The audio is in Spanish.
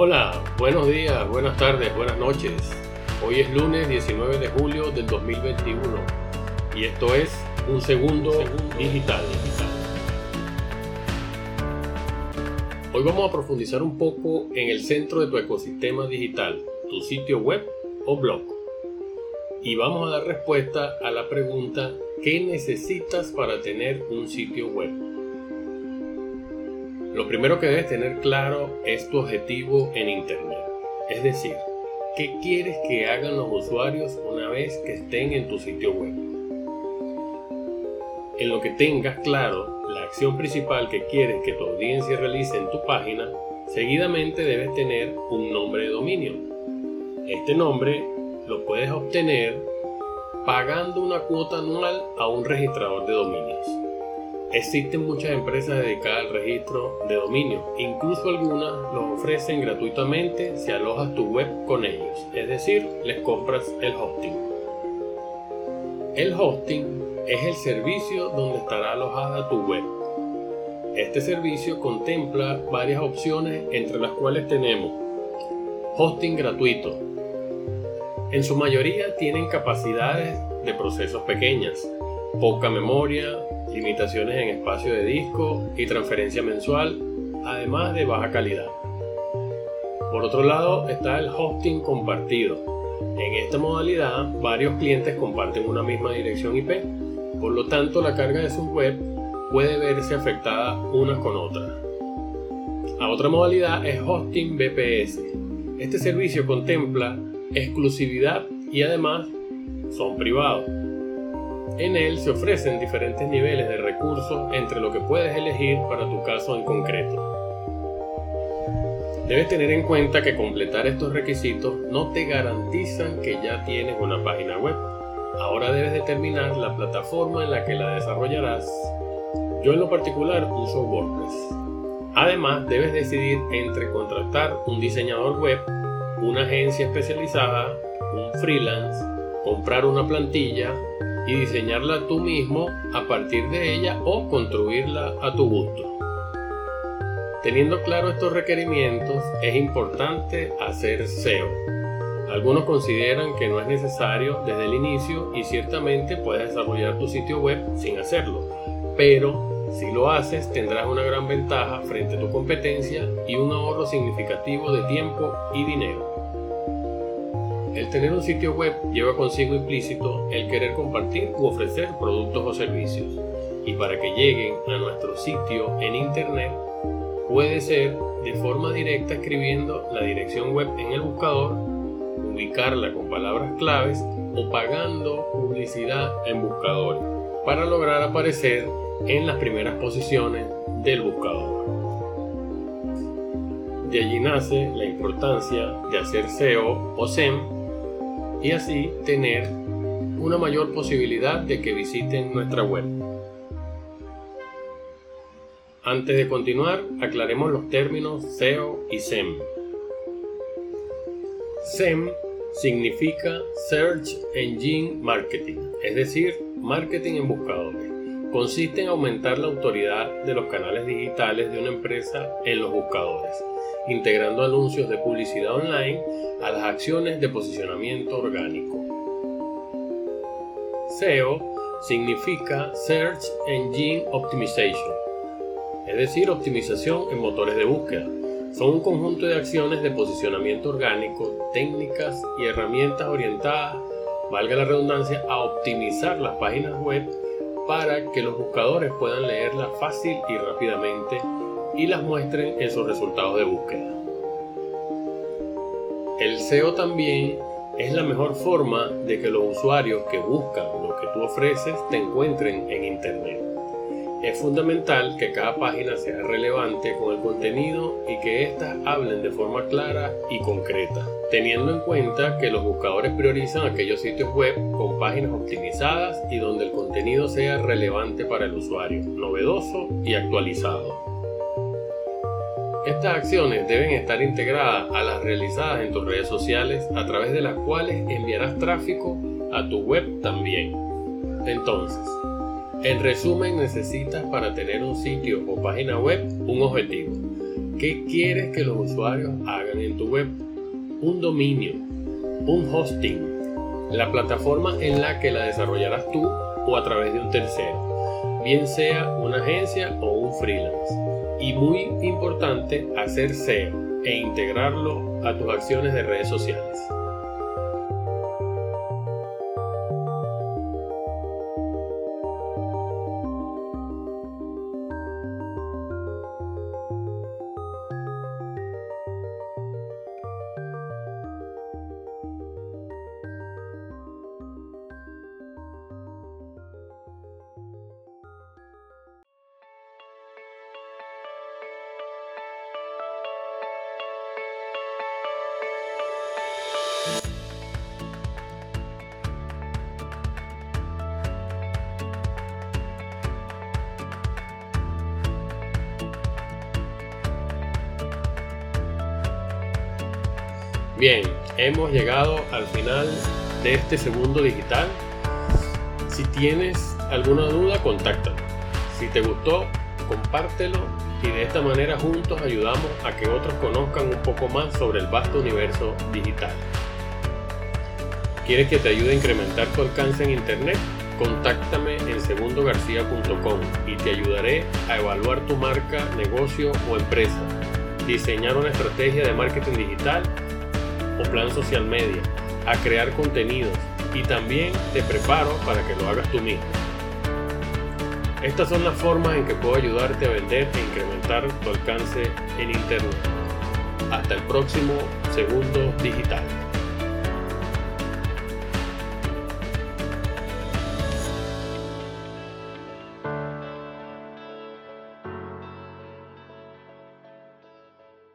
Hola, buenos días, buenas tardes, buenas noches. Hoy es lunes 19 de julio del 2021 y esto es Un Segundo, digital. Hoy vamos a profundizar un poco en el centro de tu ecosistema digital, tu sitio web o blog. Y vamos a dar respuesta a la pregunta ¿qué necesitas para tener un sitio web? Lo primero que debes tener claro es tu objetivo en Internet. Es decir, ¿qué quieres que hagan los usuarios una vez que estén en tu sitio web? En lo que tengas claro la acción principal que quieres que tu audiencia realice en tu página, seguidamente debes tener un nombre de dominio. Este nombre lo puedes obtener pagando una cuota anual a un registrador de dominios. Existen muchas empresas dedicadas al registro de dominio, incluso algunas lo ofrecen gratuitamente si alojas tu web con ellos, es decir, les compras el hosting. El hosting es el servicio donde estará alojada tu web. Este servicio contempla varias opciones entre las cuales tenemos hosting gratuito. En su mayoría tienen capacidades de procesos pequeñas, poca memoria, limitaciones en espacio de disco y transferencia mensual, además de baja calidad. Por otro lado está el hosting compartido. En esta modalidad varios clientes comparten una misma dirección IP, por lo tanto la carga de su web puede verse afectada una con otra. La otra modalidad es hosting BPS. Este servicio contempla exclusividad y además son privados. En él se ofrecen diferentes niveles de recursos entre lo que puedes elegir para tu caso en concreto. Debes tener en cuenta que completar estos requisitos no te garantizan que ya tienes una página web. Ahora debes determinar la plataforma en la que la desarrollarás. Yo en lo particular uso WordPress. Además, debes decidir entre contratar un diseñador web, una agencia especializada, un freelance, comprar una plantilla y diseñarla tú mismo a partir de ella o construirla a tu gusto. Teniendo claro estos requerimientos, es importante hacer SEO. Algunos consideran que no es necesario desde el inicio y ciertamente puedes desarrollar tu sitio web sin hacerlo, pero si lo haces tendrás una gran ventaja frente a tu competencia y un ahorro significativo de tiempo y dinero. El tener un sitio web lleva consigo implícito el querer compartir u ofrecer productos o servicios. Y para que lleguen a nuestro sitio en Internet, puede ser de forma directa escribiendo la dirección web en el buscador, ubicarla con palabras claves o pagando publicidad en buscadores para lograr aparecer en las primeras posiciones del buscador. De allí nace la importancia de hacer SEO o SEM y así tener una mayor posibilidad de que visiten nuestra web. Antes de continuar, aclaremos los términos SEO y SEM. SEM significa Search Engine Marketing, es decir, marketing en buscadores. Consiste en aumentar la autoridad de los canales digitales de una empresa en los buscadores integrando anuncios de publicidad online a las acciones de posicionamiento orgánico. SEO significa Search Engine Optimization, es decir, optimización en motores de búsqueda. Son un conjunto de acciones de posicionamiento orgánico, técnicas y herramientas orientadas, valga la redundancia, a optimizar las páginas web para que los buscadores puedan leerlas fácil y rápidamente y las muestren en sus resultados de búsqueda. El SEO también es la mejor forma de que los usuarios que buscan lo que tú ofreces te encuentren en Internet. Es fundamental que cada página sea relevante con el contenido y que éstas hablen de forma clara y concreta, teniendo en cuenta que los buscadores priorizan aquellos sitios web con páginas optimizadas y donde el contenido sea relevante para el usuario, novedoso y actualizado. Estas acciones deben estar integradas a las realizadas en tus redes sociales a través de las cuales enviarás tráfico a tu web también. Entonces, en resumen necesitas para tener un sitio o página web un objetivo. ¿Qué quieres que los usuarios hagan en tu web? Un dominio, un hosting, la plataforma en la que la desarrollarás tú o a través de un tercero, bien sea una agencia o un freelance. Y muy importante, hacer SEO e integrarlo a tus acciones de redes sociales. Bien, hemos llegado al final de este segundo digital. Si tienes alguna duda, contáctame. Si te gustó, compártelo y de esta manera juntos ayudamos a que otros conozcan un poco más sobre el vasto universo digital. ¿Quieres que te ayude a incrementar tu alcance en Internet? Contáctame en segundogarcía.com y te ayudaré a evaluar tu marca, negocio o empresa, diseñar una estrategia de marketing digital o plan social media, a crear contenidos y también te preparo para que lo hagas tú mismo. Estas son las formas en que puedo ayudarte a vender e incrementar tu alcance en Internet. Hasta el próximo segundo digital.